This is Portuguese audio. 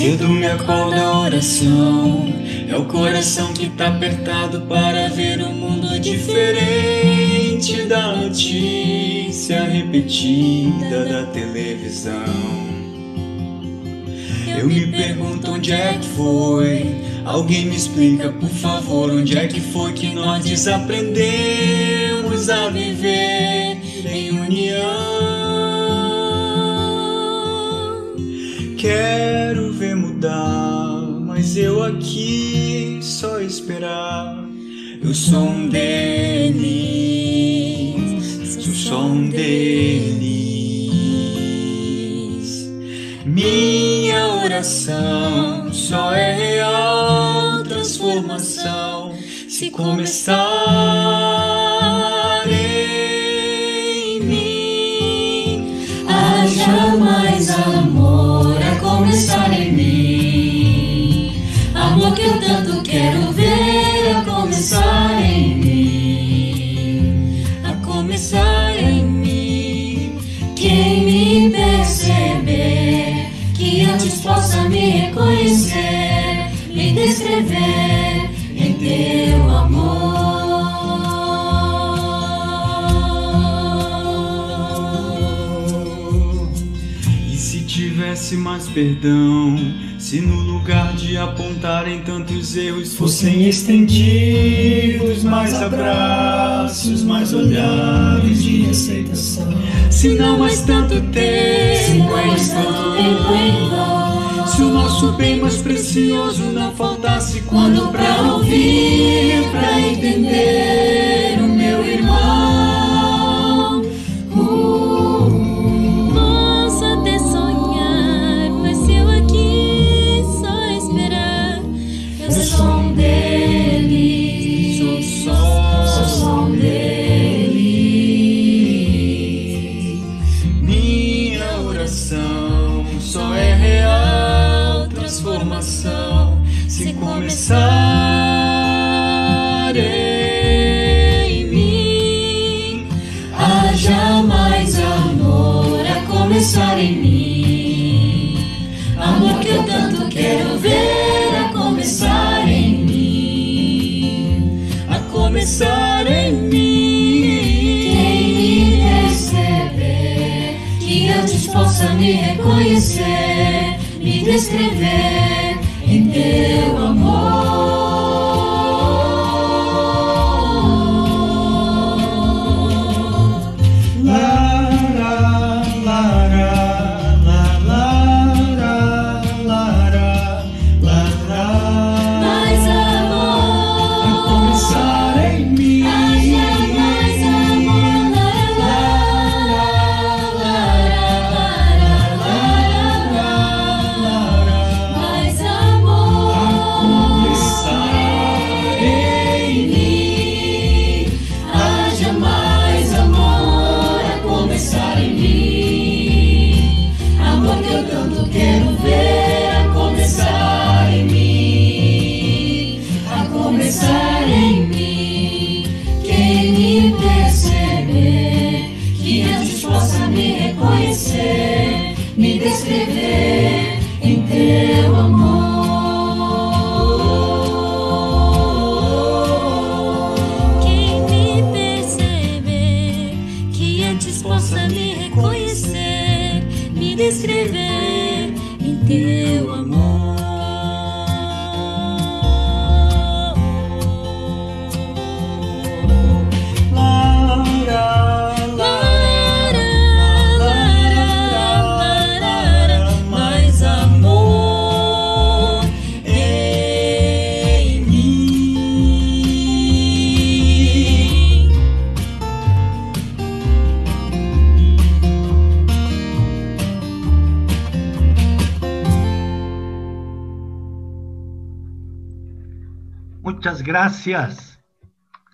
Cedo me acorda a oração. É o coração que tá apertado para ver um mundo diferente da notícia repetida da televisão. Eu me pergunto onde é que foi. Alguém me explica, por favor, onde é que foi que nós desaprendemos a viver em união. Aqui só esperar. Sou um deles, só um deles. Minha oração só é real transformação se começar reconhecer, me descrever em teu amor. E se tivesse mais perdão, se no lugar de apontarem tantos erros fossem estendidos mais abraços, mais olhares de aceitação. Se não mais tanto Se tempo não mais tanto tempo Se o nosso bem precioso não faltasse quando pra ouvir, se começar em mim. Haja mais amor a começar em mim. Amor que eu tanto quero ver a começar em mim. A começar em mim. Quem me perceber, que antes possa me reconhecer, me descrever em me descrever em teu amor. Muchas gracias.